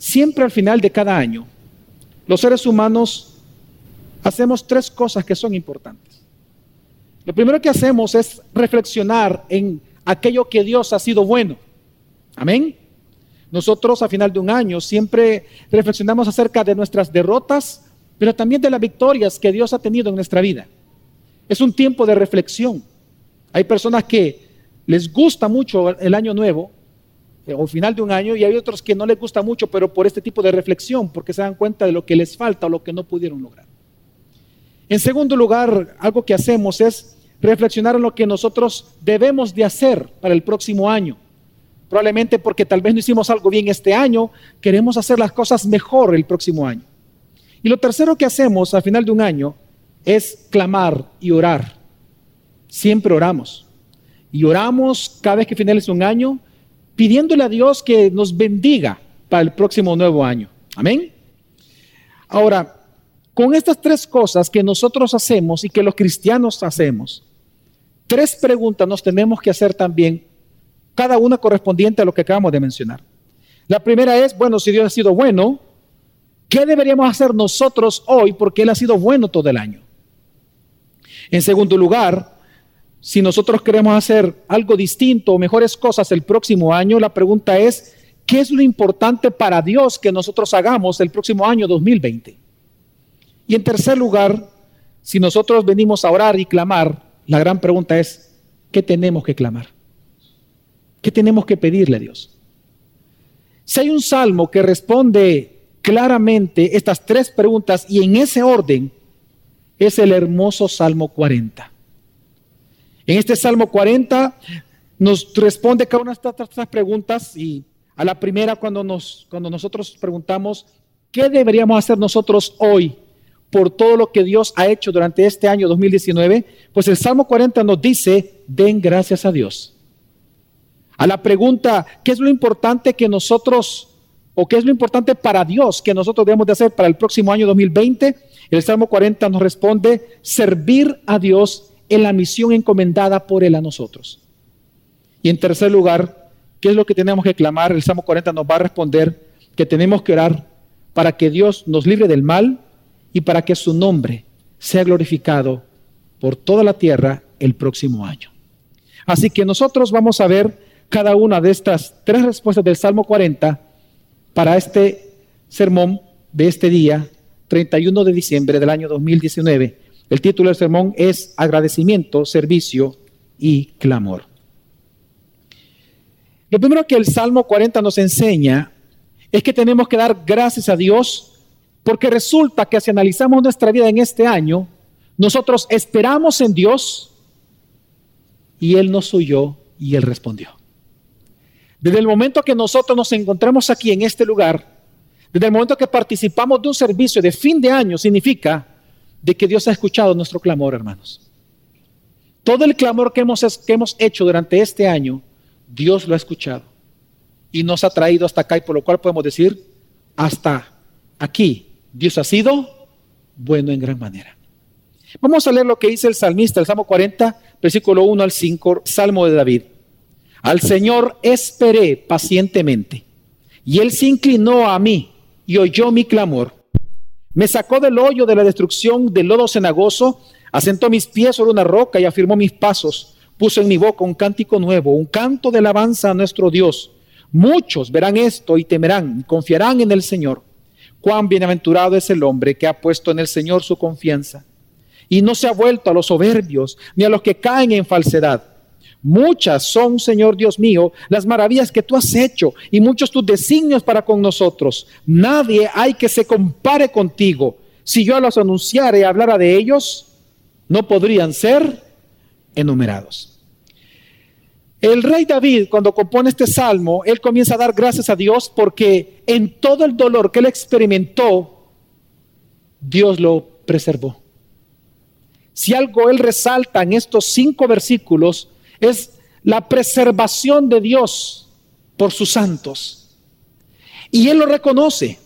siempre al final de cada año, los seres humanos hacemos tres cosas que son importantes. Lo primero que hacemos es reflexionar en aquello que Dios ha sido bueno. Amén. Nosotros a final de un año siempre reflexionamos acerca de nuestras derrotas, pero también de las victorias que Dios ha tenido en nuestra vida. Es un tiempo de reflexión. Hay personas que les gusta mucho el año nuevo eh, o final de un año y hay otros que no les gusta mucho, pero por este tipo de reflexión, porque se dan cuenta de lo que les falta o lo que no pudieron lograr. En segundo lugar, algo que hacemos es reflexionar en lo que nosotros debemos de hacer para el próximo año. Probablemente porque tal vez no hicimos algo bien este año, queremos hacer las cosas mejor el próximo año. Y lo tercero que hacemos al final de un año es clamar y orar. Siempre oramos. Y oramos cada vez que finaliza un año pidiéndole a Dios que nos bendiga para el próximo nuevo año. Amén. Ahora, con estas tres cosas que nosotros hacemos y que los cristianos hacemos, tres preguntas nos tenemos que hacer también, cada una correspondiente a lo que acabamos de mencionar. La primera es, bueno, si Dios ha sido bueno, ¿qué deberíamos hacer nosotros hoy porque Él ha sido bueno todo el año? En segundo lugar, si nosotros queremos hacer algo distinto o mejores cosas el próximo año, la pregunta es, ¿qué es lo importante para Dios que nosotros hagamos el próximo año 2020? Y en tercer lugar, si nosotros venimos a orar y clamar, la gran pregunta es, ¿qué tenemos que clamar? ¿Qué tenemos que pedirle a Dios? Si hay un salmo que responde claramente estas tres preguntas y en ese orden, es el hermoso Salmo 40. En este Salmo 40 nos responde cada una de estas preguntas y a la primera cuando, nos, cuando nosotros preguntamos, ¿qué deberíamos hacer nosotros hoy por todo lo que Dios ha hecho durante este año 2019? Pues el Salmo 40 nos dice, den gracias a Dios. A la pregunta, ¿qué es lo importante que nosotros, o qué es lo importante para Dios que nosotros debemos de hacer para el próximo año 2020? El Salmo 40 nos responde, servir a Dios en la misión encomendada por Él a nosotros. Y en tercer lugar, ¿qué es lo que tenemos que clamar? El Salmo 40 nos va a responder que tenemos que orar para que Dios nos libre del mal y para que su nombre sea glorificado por toda la tierra el próximo año. Así que nosotros vamos a ver cada una de estas tres respuestas del Salmo 40 para este sermón de este día 31 de diciembre del año 2019. El título del sermón es Agradecimiento, Servicio y Clamor. Lo primero que el Salmo 40 nos enseña es que tenemos que dar gracias a Dios porque resulta que si analizamos nuestra vida en este año, nosotros esperamos en Dios y Él nos oyó y Él respondió. Desde el momento que nosotros nos encontramos aquí en este lugar, desde el momento que participamos de un servicio de fin de año, significa de que Dios ha escuchado nuestro clamor, hermanos. Todo el clamor que hemos, que hemos hecho durante este año, Dios lo ha escuchado y nos ha traído hasta acá y por lo cual podemos decir, hasta aquí, Dios ha sido bueno en gran manera. Vamos a leer lo que dice el salmista, el Salmo 40, versículo 1 al 5, Salmo de David. Al Señor esperé pacientemente y Él se inclinó a mí y oyó mi clamor. Me sacó del hoyo de la destrucción, del lodo cenagoso, asentó mis pies sobre una roca y afirmó mis pasos. Puso en mi boca un cántico nuevo, un canto de alabanza a nuestro Dios. Muchos verán esto y temerán y confiarán en el Señor. Cuán bienaventurado es el hombre que ha puesto en el Señor su confianza y no se ha vuelto a los soberbios ni a los que caen en falsedad Muchas son, Señor Dios mío, las maravillas que tú has hecho y muchos tus designios para con nosotros. Nadie hay que se compare contigo. Si yo los anunciara y hablara de ellos, no podrían ser enumerados. El rey David, cuando compone este salmo, él comienza a dar gracias a Dios porque en todo el dolor que él experimentó, Dios lo preservó. Si algo él resalta en estos cinco versículos, es la preservación de Dios por sus santos. Y él lo reconoce.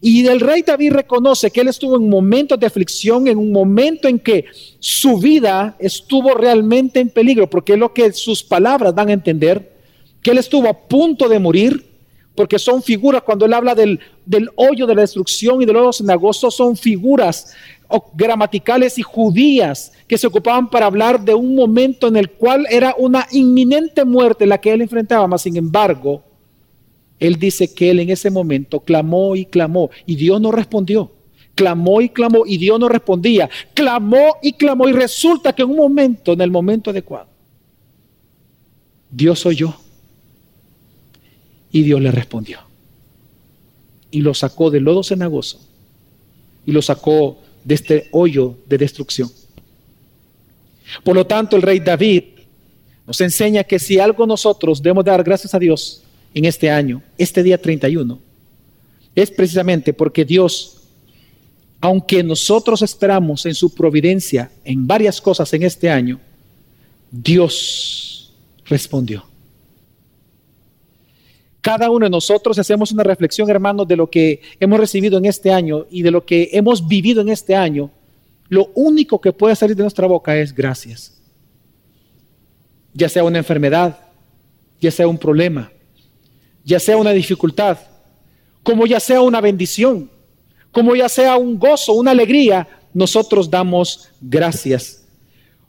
Y el rey David reconoce que él estuvo en momentos de aflicción, en un momento en que su vida estuvo realmente en peligro, porque es lo que sus palabras dan a entender, que él estuvo a punto de morir porque son figuras, cuando él habla del, del hoyo de la destrucción y del lodo cenagoso, son figuras gramaticales y judías que se ocupaban para hablar de un momento en el cual era una inminente muerte la que él enfrentaba, mas sin embargo, él dice que él en ese momento clamó y clamó y Dios no respondió. Clamó y clamó y Dios no respondía. Clamó y clamó y resulta que en un momento, en el momento adecuado, Dios oyó y Dios le respondió. Y lo sacó del lodo cenagoso y lo sacó de este hoyo de destrucción. Por lo tanto, el rey David nos enseña que si algo nosotros debemos dar gracias a Dios en este año, este día 31, es precisamente porque Dios, aunque nosotros esperamos en su providencia en varias cosas en este año, Dios respondió. Cada uno de nosotros hacemos una reflexión, hermanos, de lo que hemos recibido en este año y de lo que hemos vivido en este año. Lo único que puede salir de nuestra boca es gracias. Ya sea una enfermedad, ya sea un problema, ya sea una dificultad, como ya sea una bendición, como ya sea un gozo, una alegría, nosotros damos gracias.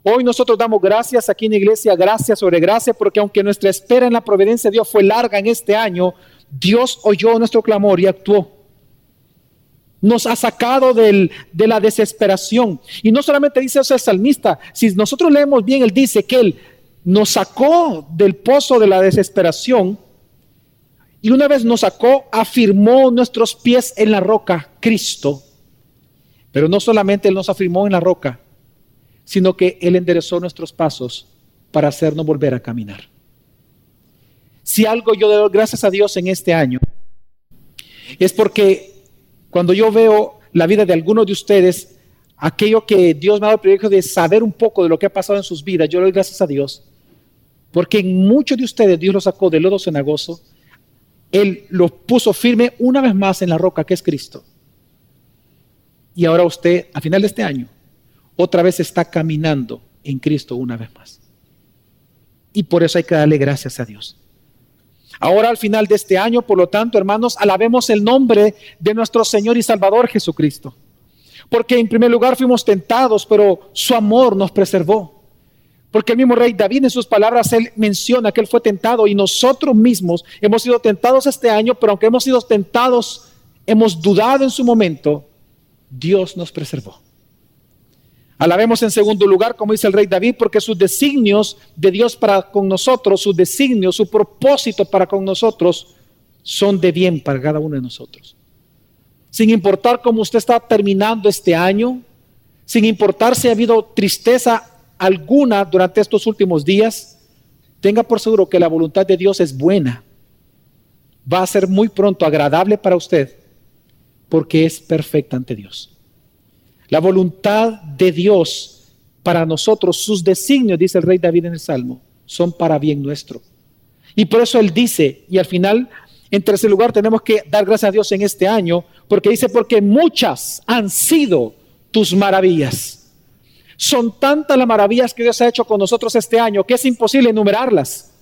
Hoy nosotros damos gracias aquí en la iglesia, gracias sobre gracia, porque aunque nuestra espera en la providencia de Dios fue larga en este año, Dios oyó nuestro clamor y actuó. Nos ha sacado de la desesperación. Y no solamente dice eso el salmista, si nosotros leemos bien, él dice que él nos sacó del pozo de la desesperación y una vez nos sacó, afirmó nuestros pies en la roca, Cristo. Pero no solamente Él nos afirmó en la roca, sino que Él enderezó nuestros pasos para hacernos volver a caminar. Si algo yo doy gracias a Dios en este año, es porque cuando yo veo la vida de algunos de ustedes, aquello que Dios me ha dado el privilegio de saber un poco de lo que ha pasado en sus vidas, yo le doy gracias a Dios, porque en muchos de ustedes Dios los sacó del lodo cenagoso, Él los puso firme una vez más en la roca que es Cristo. Y ahora usted, a final de este año, otra vez está caminando en Cristo una vez más. Y por eso hay que darle gracias a Dios. Ahora al final de este año, por lo tanto, hermanos, alabemos el nombre de nuestro Señor y Salvador Jesucristo. Porque en primer lugar fuimos tentados, pero su amor nos preservó. Porque el mismo rey David en sus palabras, él menciona que él fue tentado y nosotros mismos hemos sido tentados este año, pero aunque hemos sido tentados, hemos dudado en su momento, Dios nos preservó. Alabemos en segundo lugar, como dice el rey David, porque sus designios de Dios para con nosotros, sus designios, su propósito para con nosotros, son de bien para cada uno de nosotros. Sin importar cómo usted está terminando este año, sin importar si ha habido tristeza alguna durante estos últimos días, tenga por seguro que la voluntad de Dios es buena. Va a ser muy pronto agradable para usted porque es perfecta ante Dios. La voluntad de Dios para nosotros, sus designios, dice el rey David en el Salmo, son para bien nuestro. Y por eso él dice, y al final, en tercer lugar, tenemos que dar gracias a Dios en este año, porque dice, porque muchas han sido tus maravillas. Son tantas las maravillas que Dios ha hecho con nosotros este año que es imposible enumerarlas.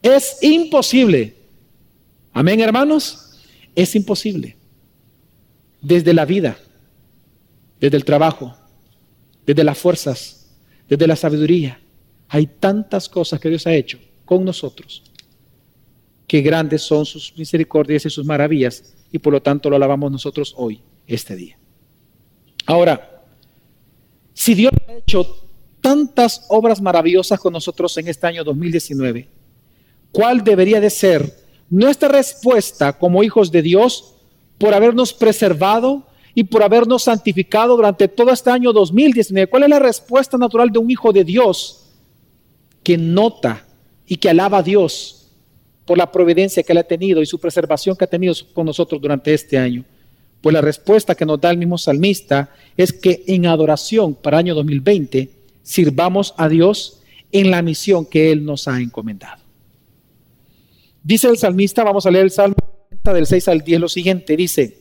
Es imposible. Amén, hermanos. Es imposible. Desde la vida, desde el trabajo, desde las fuerzas, desde la sabiduría. Hay tantas cosas que Dios ha hecho con nosotros, que grandes son sus misericordias y sus maravillas, y por lo tanto lo alabamos nosotros hoy, este día. Ahora, si Dios ha hecho tantas obras maravillosas con nosotros en este año 2019, ¿cuál debería de ser nuestra respuesta como hijos de Dios por habernos preservado y por habernos santificado durante todo este año 2019. ¿Cuál es la respuesta natural de un hijo de Dios que nota y que alaba a Dios por la providencia que él ha tenido y su preservación que ha tenido con nosotros durante este año? Pues la respuesta que nos da el mismo salmista es que en adoración para el año 2020 sirvamos a Dios en la misión que Él nos ha encomendado. Dice el salmista, vamos a leer el Salmo del 6 al 10 lo siguiente, dice,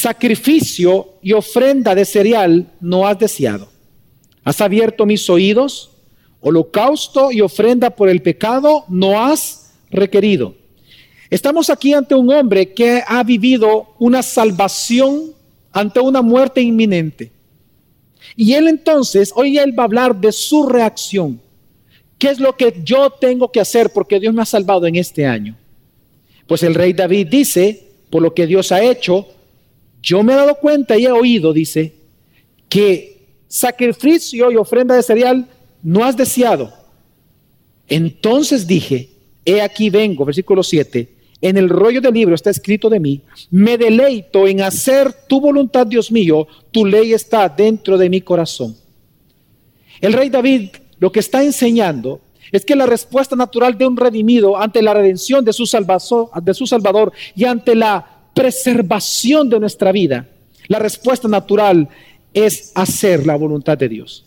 sacrificio y ofrenda de cereal no has deseado. Has abierto mis oídos, holocausto y ofrenda por el pecado no has requerido. Estamos aquí ante un hombre que ha vivido una salvación ante una muerte inminente. Y él entonces, hoy él va a hablar de su reacción. ¿Qué es lo que yo tengo que hacer porque Dios me ha salvado en este año? Pues el rey David dice, por lo que Dios ha hecho, yo me he dado cuenta y he oído, dice, que sacrificio y ofrenda de cereal no has deseado. Entonces dije, he aquí vengo, versículo 7, en el rollo del libro está escrito de mí, me deleito en hacer tu voluntad, Dios mío, tu ley está dentro de mi corazón. El rey David lo que está enseñando es que la respuesta natural de un redimido ante la redención de su, de su Salvador y ante la preservación de nuestra vida, la respuesta natural es hacer la voluntad de Dios.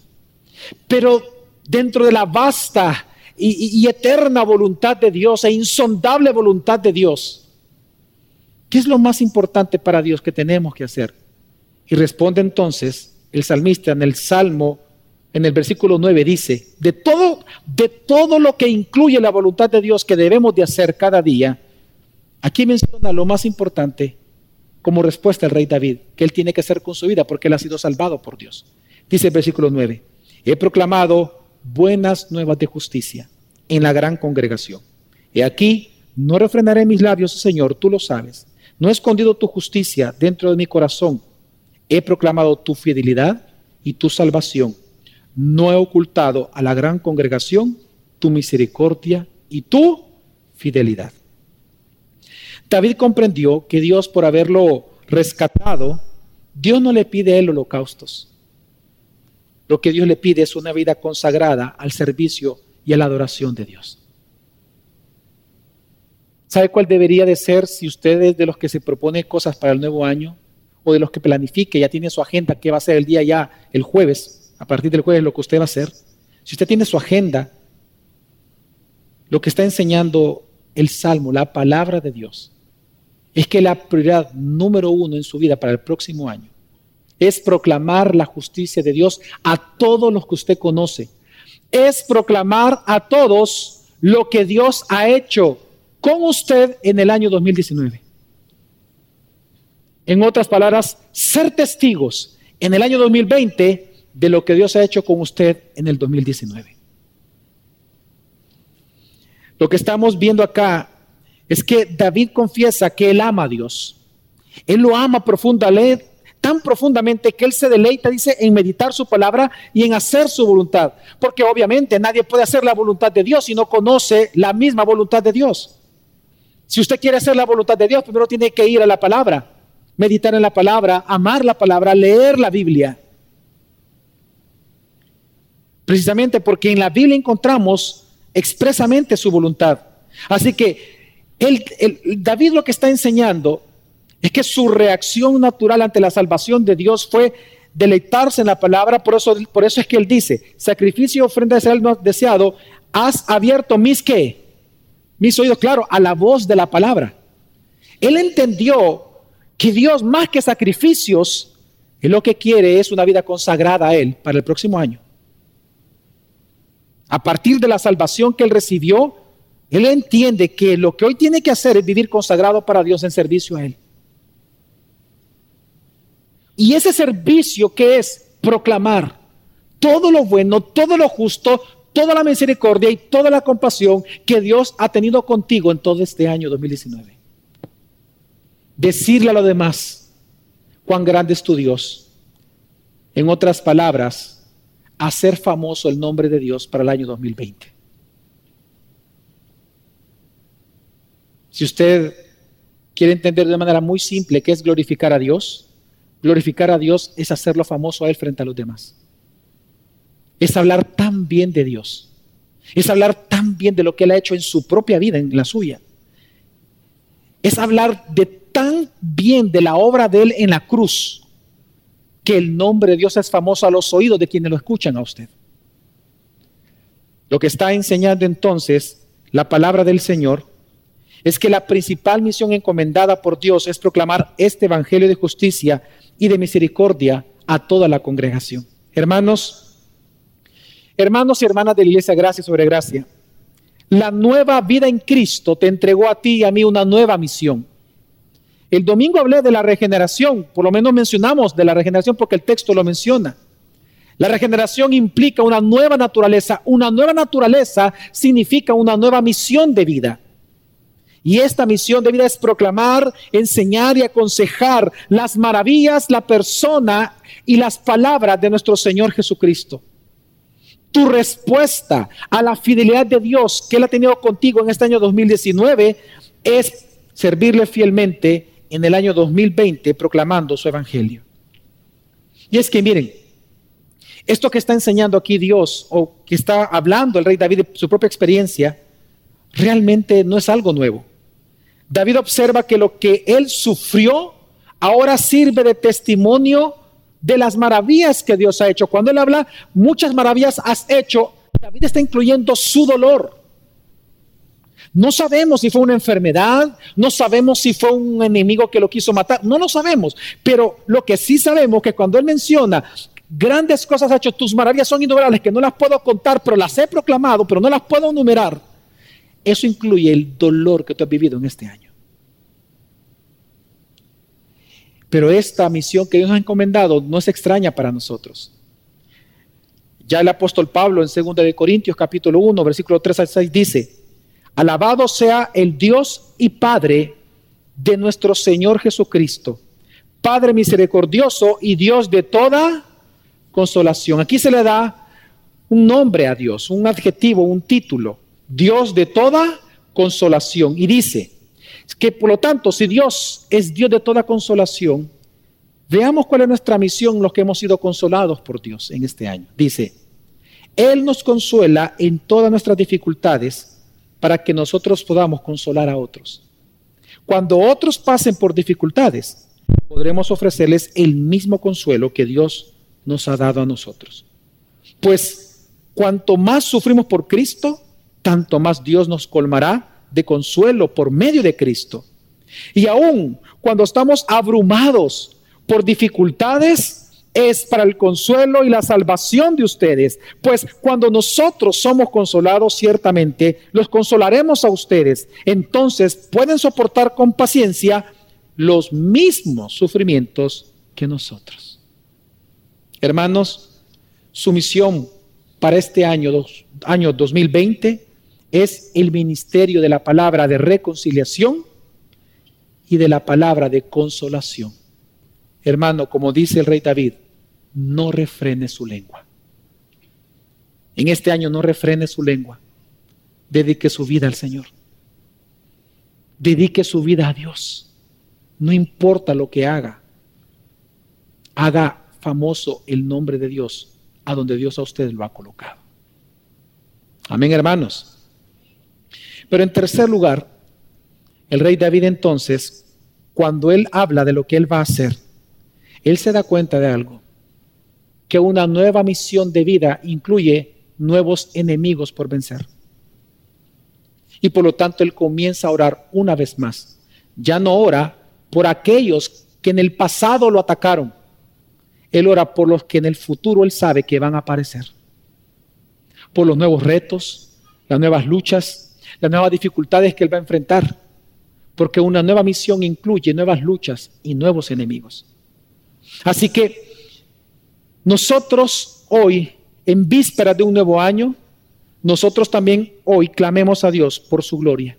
Pero dentro de la vasta y, eterna voluntad de Dios e insondable voluntad de Dios. ¿Qué es lo más importante para Dios que tenemos que hacer? Y responde entonces el salmista en el Salmo, en el versículo 9, dice, de todo, de todo lo que incluye la voluntad de Dios que debemos de hacer cada día, aquí menciona lo más importante como respuesta al rey David, que él tiene que hacer con su vida porque él ha sido salvado por Dios. Dice el versículo 9, he proclamado buenas nuevas de justicia en la gran congregación. He aquí, no refrenaré mis labios, Señor, tú lo sabes. No he escondido tu justicia dentro de mi corazón. He proclamado tu fidelidad y tu salvación. No he ocultado a la gran congregación tu misericordia y tu fidelidad. David comprendió que Dios, por haberlo rescatado, Dios no le pide a él holocaustos. Lo que Dios le pide es una vida consagrada al servicio y a la adoración de Dios. ¿Sabe cuál debería de ser si usted es de los que se propone cosas para el nuevo año o de los que planifique, ya tiene su agenda, qué va a ser el día ya, el jueves, a partir del jueves lo que usted va a hacer? Si usted tiene su agenda, lo que está enseñando el Salmo, la palabra de Dios, es que la prioridad número uno en su vida para el próximo año es proclamar la justicia de Dios a todos los que usted conoce. Es proclamar a todos lo que Dios ha hecho con usted en el año 2019. En otras palabras, ser testigos en el año 2020 de lo que Dios ha hecho con usted en el 2019. Lo que estamos viendo acá es que David confiesa que él ama a Dios. Él lo ama profundamente tan profundamente que él se deleita, dice, en meditar su palabra y en hacer su voluntad. Porque obviamente nadie puede hacer la voluntad de Dios si no conoce la misma voluntad de Dios. Si usted quiere hacer la voluntad de Dios, primero tiene que ir a la palabra, meditar en la palabra, amar la palabra, leer la Biblia. Precisamente porque en la Biblia encontramos expresamente su voluntad. Así que el, David lo que está enseñando es que su reacción natural ante la salvación de Dios fue deleitarse en la palabra, por eso, por eso es que él dice, sacrificio y ofrenda de ser no deseado, has abierto mis qué? Mis oídos, claro, a la voz de la palabra. Él entendió que Dios más que sacrificios, lo que quiere es una vida consagrada a Él para el próximo año. A partir de la salvación que Él recibió, Él entiende que lo que hoy tiene que hacer es vivir consagrado para Dios en servicio a Él. Y ese servicio que es proclamar todo lo bueno, todo lo justo, toda la misericordia y toda la compasión que Dios ha tenido contigo en todo este año 2019. Decirle a los demás cuán grande es tu Dios. En otras palabras, hacer famoso el nombre de Dios para el año 2020. Si usted quiere entender de manera muy simple qué es glorificar a Dios, Glorificar a Dios es hacerlo famoso a Él frente a los demás. Es hablar tan bien de Dios. Es hablar tan bien de lo que Él ha hecho en su propia vida, en la suya. Es hablar de tan bien de la obra de Él en la cruz, que el nombre de Dios es famoso a los oídos de quienes lo escuchan a usted. Lo que está enseñando entonces la palabra del Señor es que la principal misión encomendada por Dios es proclamar este Evangelio de justicia y de misericordia a toda la congregación. Hermanos, hermanos y hermanas de la iglesia, gracia sobre gracia. la nueva vida en Cristo te entregó a ti y a mí una nueva misión. El domingo hablé de la regeneración, por lo menos mencionamos de la regeneración porque el texto lo menciona. La regeneración implica una nueva naturaleza. Una nueva naturaleza significa una nueva misión de vida. Y esta misión de vida es proclamar, enseñar y aconsejar las maravillas, la persona y las palabras de nuestro Señor Jesucristo. Tu respuesta a la fidelidad de Dios que Él ha tenido contigo en este año 2019 es servirle fielmente en el año 2020 proclamando su evangelio. Y es que miren, esto que está enseñando aquí Dios o que está hablando el rey David de su propia experiencia, realmente no es algo nuevo. David observa que lo que él sufrió ahora sirve de testimonio de las maravillas que Dios ha hecho. Cuando él habla, muchas maravillas has hecho, David está incluyendo su dolor. No sabemos si fue una enfermedad, no sabemos si fue un enemigo que lo quiso matar, no lo sabemos, pero lo que sí sabemos que cuando él menciona grandes cosas ha hecho, tus maravillas son innumerables, que no las puedo contar, pero las he proclamado, pero no las puedo enumerar. Eso incluye el dolor que tú has vivido en este año. Pero esta misión que Dios ha encomendado no es extraña para nosotros. Ya el apóstol Pablo en 2 de Corintios capítulo 1, versículo 3 al 6 dice, Alabado sea el Dios y Padre de nuestro Señor Jesucristo, Padre misericordioso y Dios de toda consolación. Aquí se le da un nombre a Dios, un adjetivo, un título, Dios de toda consolación. Y dice que por lo tanto, si Dios es Dios de toda consolación, veamos cuál es nuestra misión, los que hemos sido consolados por Dios en este año. Dice, Él nos consuela en todas nuestras dificultades para que nosotros podamos consolar a otros. Cuando otros pasen por dificultades, podremos ofrecerles el mismo consuelo que Dios nos ha dado a nosotros. Pues cuanto más sufrimos por Cristo, tanto más Dios nos colmará de consuelo por medio de Cristo. Y aún cuando estamos abrumados por dificultades, es para el consuelo y la salvación de ustedes. Pues cuando nosotros somos consolados, ciertamente los consolaremos a ustedes. Entonces pueden soportar con paciencia los mismos sufrimientos que nosotros. Hermanos, su misión para este año, año 2020 es el ministerio de la palabra de reconciliación y de la palabra de consolación. Hermano, como dice el rey David, no refrene su lengua. En este año no refrene su lengua. Dedique su vida al Señor. Dedique su vida a Dios. No importa lo que haga. Haga famoso el nombre de Dios a donde Dios a usted lo ha colocado. Amén, hermanos. Pero en tercer lugar, el rey David entonces, cuando él habla de lo que él va a hacer, él se da cuenta de algo que una nueva misión de vida incluye nuevos enemigos por vencer. Y por lo tanto él comienza a orar una vez más. Ya no ora por aquellos que en el pasado lo atacaron. Él ora por los que en el futuro él sabe que van a aparecer. Por los nuevos retos, las nuevas luchas, las nuevas dificultades que él va a enfrentar. Porque una nueva misión incluye nuevas luchas y nuevos enemigos. Así que nosotros hoy, en vísperas de un nuevo año, nosotros también hoy clamemos a Dios por su gloria.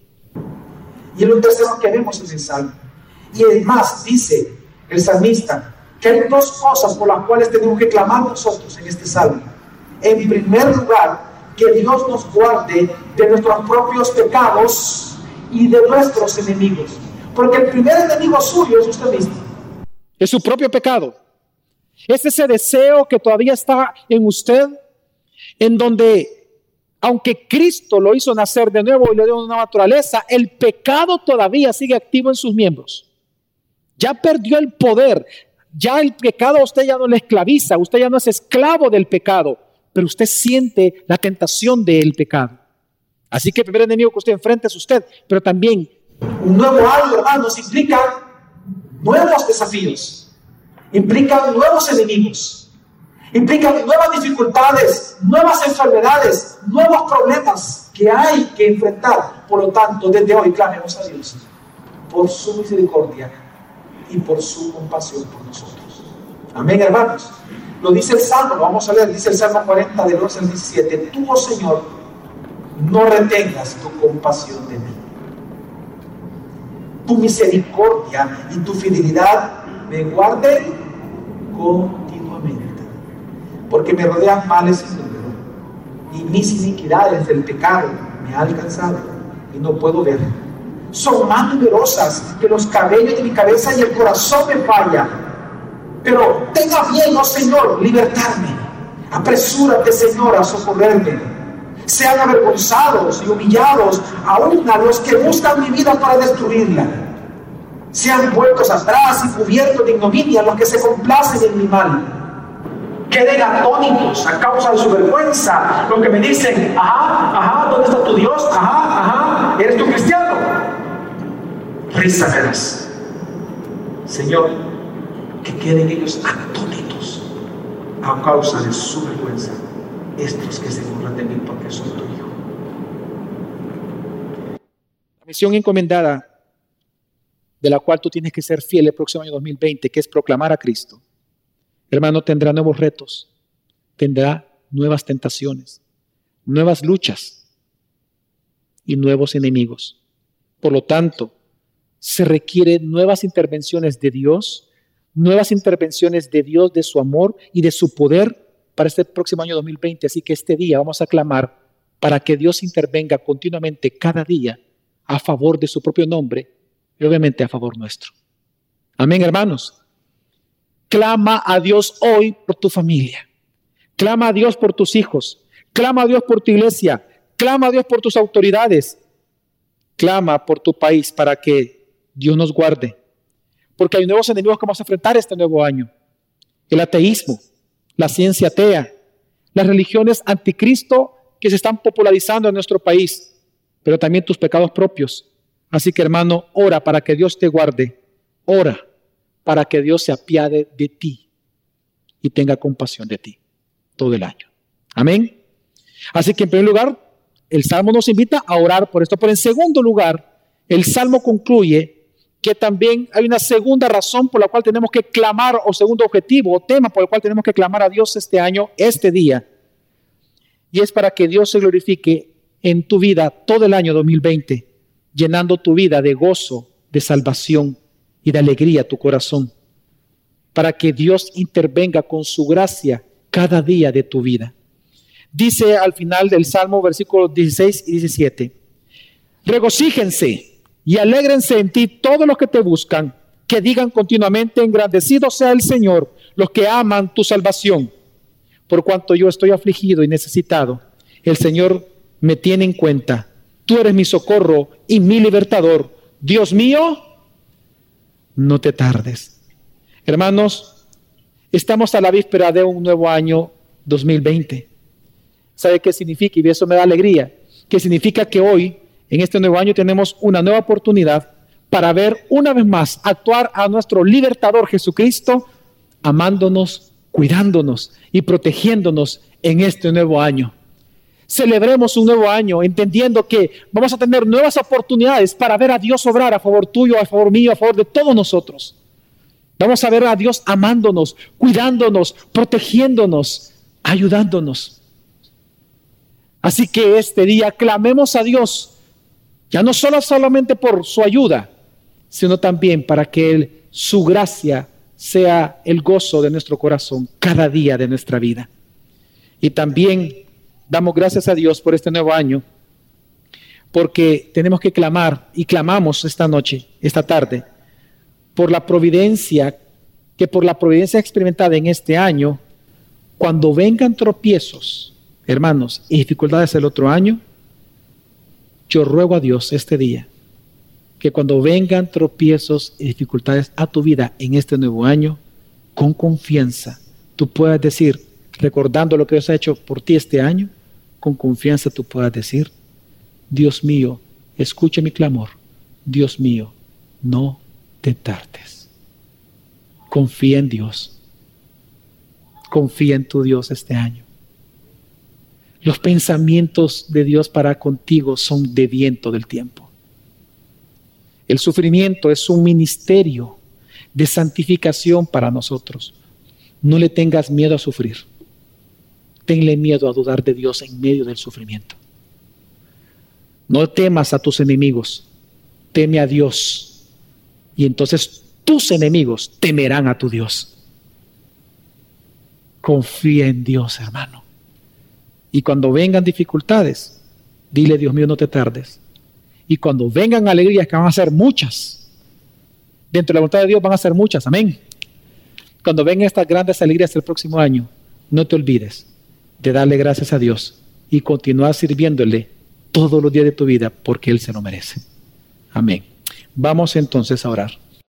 Y lo tercero que vemos es el salmo. Y además dice el salmista que hay dos cosas por las cuales tenemos que clamar nosotros en este salmo. En primer lugar, que Dios nos guarde de nuestros propios pecados y de nuestros enemigos. Porque el primer enemigo suyo es usted mismo. Es su propio pecado. Es ese deseo que todavía está en usted, en donde, aunque Cristo lo hizo nacer de nuevo y le dio una naturaleza, el pecado todavía sigue activo en sus miembros. Ya perdió el poder. Ya el pecado a usted ya no le esclaviza, usted ya no es esclavo del pecado, pero usted siente la tentación del pecado. Así que el primer enemigo que usted enfrenta es usted, pero también un nuevo algo, hermanos, implica nuevos desafíos implican nuevos enemigos, implican nuevas dificultades, nuevas enfermedades, nuevos problemas que hay que enfrentar. Por lo tanto, desde hoy clamemos a Dios por su misericordia y por su compasión por nosotros. Amén, hermanos. Lo dice el Salmo, lo vamos a leer, dice el Salmo 40 del 11 al 17. Tú, oh Señor, no retengas tu compasión de mí. Tu misericordia y tu fidelidad me guarden continuamente, porque me rodean males sin número, y mis iniquidades del pecado me han alcanzado y no puedo ver. Son más numerosas que los cabellos de mi cabeza y el corazón me falla. Pero tenga bien, oh Señor, libertarme. Apresúrate, Señor, a socorrerme. Sean avergonzados y humillados aún a los que buscan mi vida para destruirla sean vueltos atrás y cubiertos de ignominia los que se complacen en mi mal. Queden atónitos a causa de su vergüenza, los que me dicen, ajá, ajá, ¿dónde está tu Dios? Ajá, ajá, ¿eres tu cristiano? Risa Señor, que queden ellos atónitos a causa de su vergüenza, estos que se burlan de mí porque son tu hijo. La misión encomendada de la cual tú tienes que ser fiel el próximo año 2020, que es proclamar a Cristo. Hermano, tendrá nuevos retos, tendrá nuevas tentaciones, nuevas luchas y nuevos enemigos. Por lo tanto, se requieren nuevas intervenciones de Dios, nuevas intervenciones de Dios, de su amor y de su poder para este próximo año 2020. Así que este día vamos a clamar para que Dios intervenga continuamente cada día a favor de su propio nombre y obviamente a favor nuestro. Amén, hermanos. Clama a Dios hoy por tu familia. Clama a Dios por tus hijos. Clama a Dios por tu iglesia. Clama a Dios por tus autoridades. Clama por tu país para que Dios nos guarde. Porque hay nuevos enemigos que vamos a enfrentar este nuevo año. El ateísmo, la ciencia atea, las religiones anticristo que se están popularizando en nuestro país, pero también tus pecados propios Así que hermano, ora para que Dios te guarde. Ora para que Dios se apiade de ti y tenga compasión de ti todo el año. Amén. Así que en primer lugar, el Salmo nos invita a orar por esto. Pero en segundo lugar, el Salmo concluye que también hay una segunda razón por la cual tenemos que clamar, o segundo objetivo, o tema por el cual tenemos que clamar a Dios este año, este día. Y es para que Dios se glorifique en tu vida todo el año 2020 llenando tu vida de gozo, de salvación y de alegría tu corazón, para que Dios intervenga con su gracia cada día de tu vida. Dice al final del Salmo, versículos 16 y 17, regocíjense y alégrense en ti todos los que te buscan, que digan continuamente, engrandecido sea el Señor, los que aman tu salvación. Por cuanto yo estoy afligido y necesitado, el Señor me tiene en cuenta Tú eres mi socorro y mi libertador. Dios mío, no te tardes. Hermanos, estamos a la víspera de un nuevo año 2020. ¿Sabe qué significa? Y eso me da alegría. Que significa que hoy, en este nuevo año, tenemos una nueva oportunidad para ver una vez más actuar a nuestro libertador Jesucristo, amándonos, cuidándonos y protegiéndonos en este nuevo año. Celebremos un nuevo año entendiendo que vamos a tener nuevas oportunidades para ver a Dios obrar a favor tuyo, a favor mío, a favor de todos nosotros. Vamos a ver a Dios amándonos, cuidándonos, protegiéndonos, ayudándonos. Así que este día clamemos a Dios, ya no solo solamente por su ayuda, sino también para que su gracia sea el gozo de nuestro corazón cada día de nuestra vida. Y también damos gracias a Dios por este nuevo año, porque tenemos que clamar y clamamos esta noche, esta tarde, por la providencia, que por la providencia experimentada en este año, cuando vengan tropiezos, hermanos, y dificultades el otro año, yo ruego a Dios este día que cuando vengan tropiezos y dificultades a tu vida en este nuevo año, con confianza, tú puedas decir, recordando lo que Dios ha hecho por ti este año, con confianza tú puedas decir, Dios mío, escucha mi clamor. Dios mío, no te tardes. Confía en Dios. Confía en tu Dios este año. Los pensamientos de Dios para contigo son de viento del tiempo. El sufrimiento es un ministerio de santificación para nosotros. No le tengas miedo a sufrir. Tenle miedo a dudar de Dios en medio del sufrimiento. No temas a tus enemigos, teme a Dios. Y entonces tus enemigos temerán a tu Dios. Confía en Dios, hermano. Y cuando vengan dificultades, dile, Dios mío, no te tardes. Y cuando vengan alegrías, que van a ser muchas, dentro de la voluntad de Dios van a ser muchas, amén. Cuando vengan estas grandes alegrías el próximo año, no te olvides de darle gracias a Dios y continuar sirviéndole todos los días de tu vida porque Él se lo merece. Amén. Vamos entonces a orar.